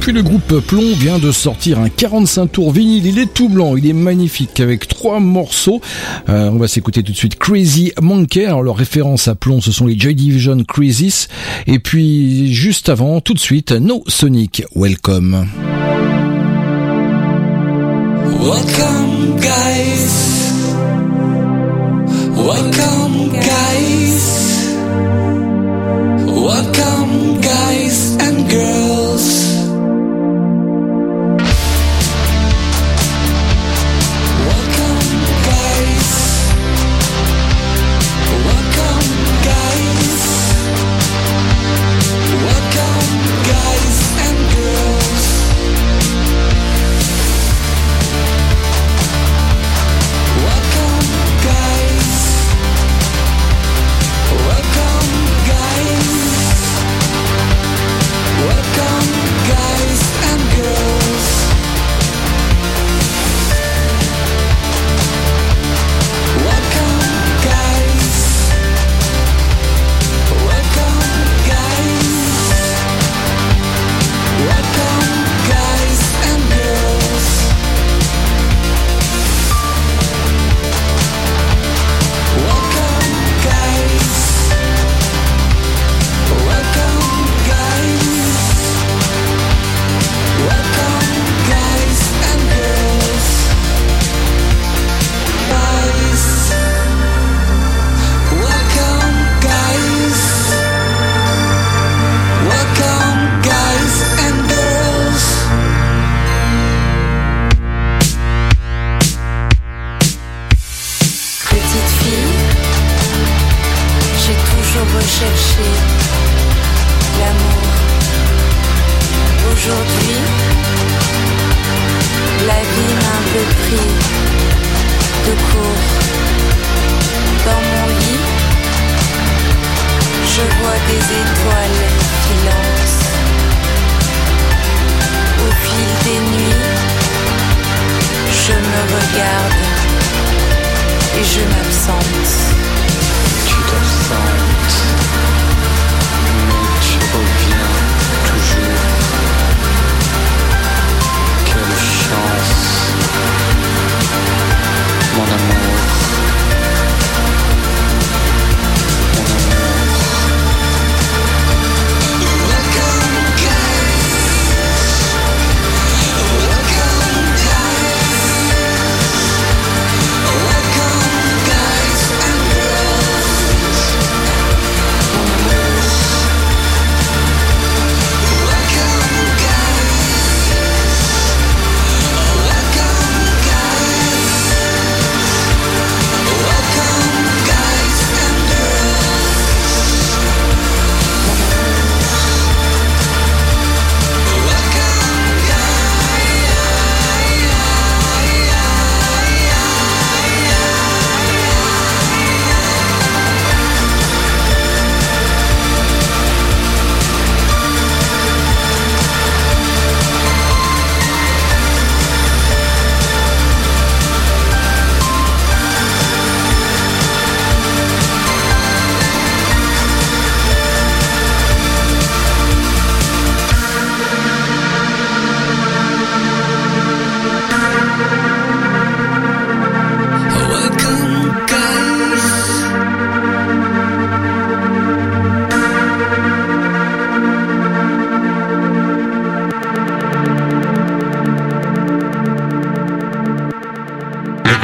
puis le groupe Plomb vient de sortir un 45 tours vinyle. Il est tout blanc, il est magnifique avec trois morceaux. Euh, on va s'écouter tout de suite Crazy Monkey. Alors leur référence à Plomb, ce sont les Joy Division Crisis. Et puis juste avant, tout de suite, No Sonic Welcome. Welcome guys. Welcome guys. Welcome.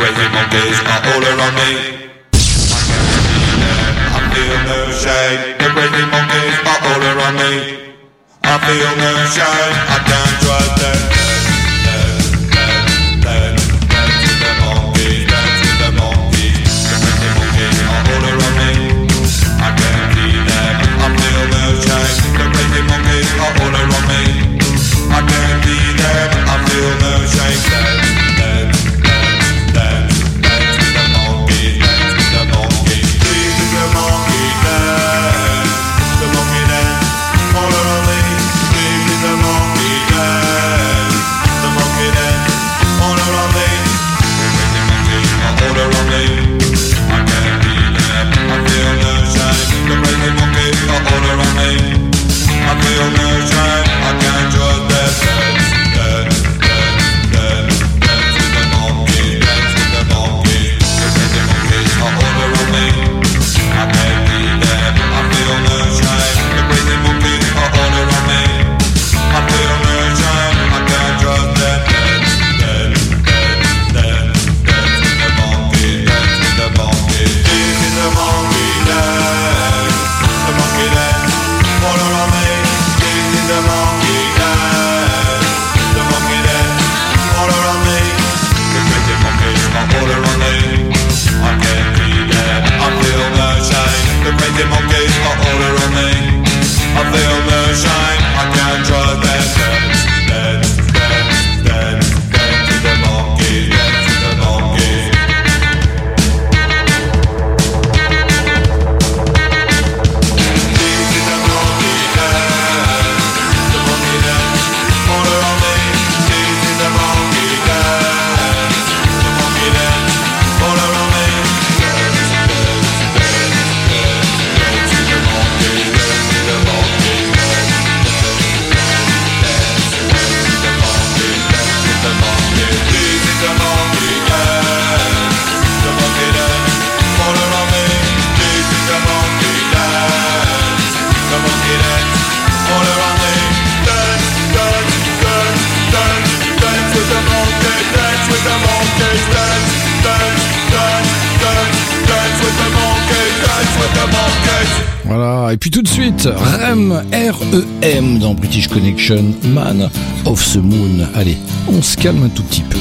crazy monkeys are all around me. I feel no shame. The crazy monkeys are all around me. I feel no shame, I can't try. Allez, on se calme un tout petit peu.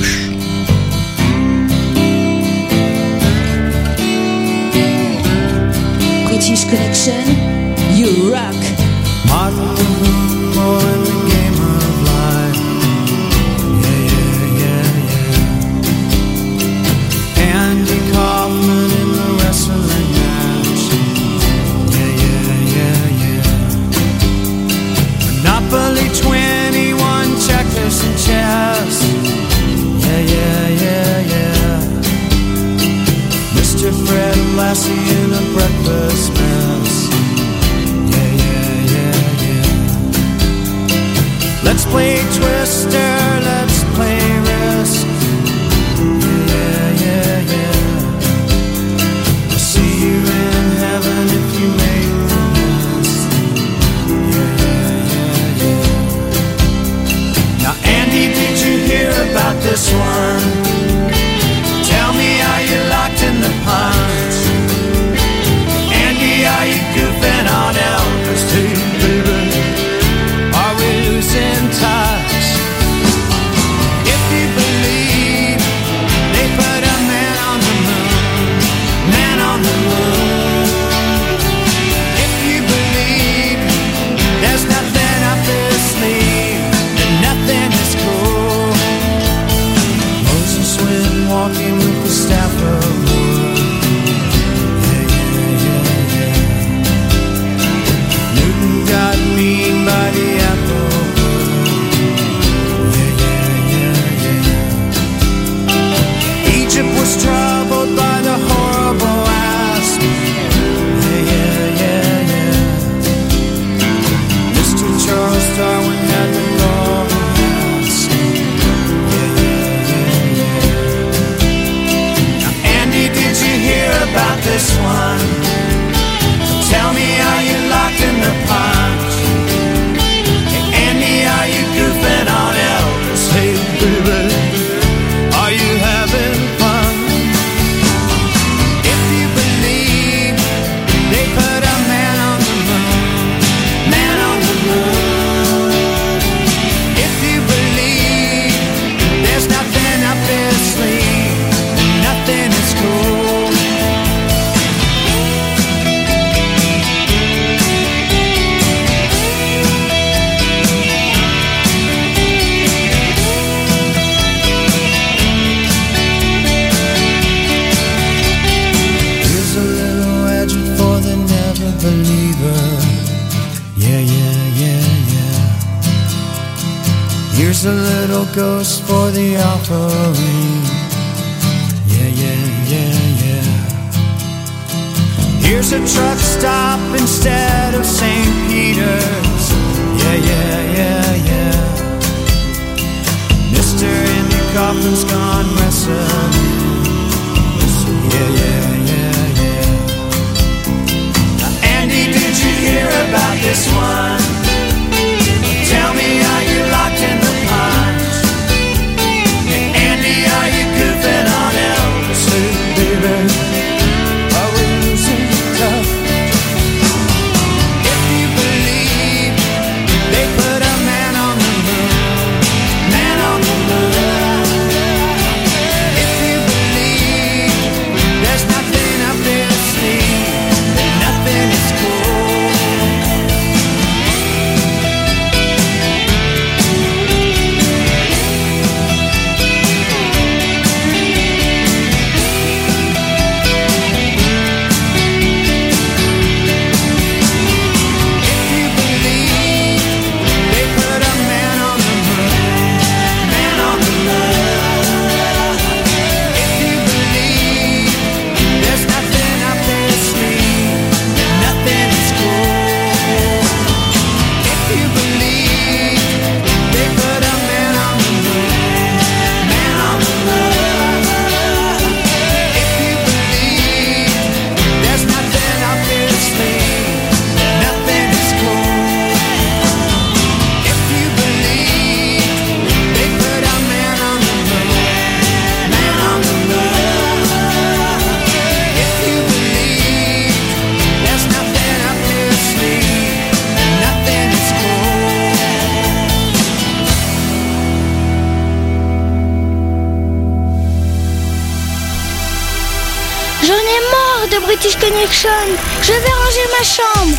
Je vais ranger ma chambre.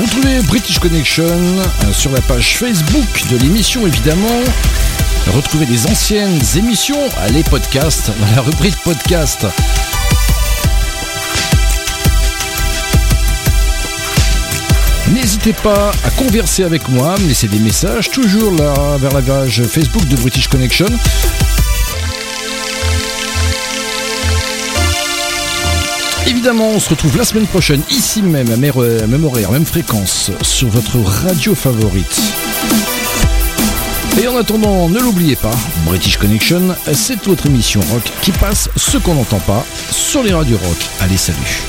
Retrouvez British Connection euh, sur la page Facebook de l'émission évidemment. Retrouvez les anciennes émissions, euh, les podcasts, dans la rubrique podcast. N'hésitez pas à converser avec moi, me laisser des messages, toujours là vers la page Facebook de British Connection. Évidemment, on se retrouve la semaine prochaine, ici même, à même horaire, même fréquence, sur votre radio favorite. Et en attendant, ne l'oubliez pas, British Connection, c'est votre émission rock qui passe ce qu'on n'entend pas sur les radios rock. Allez, salut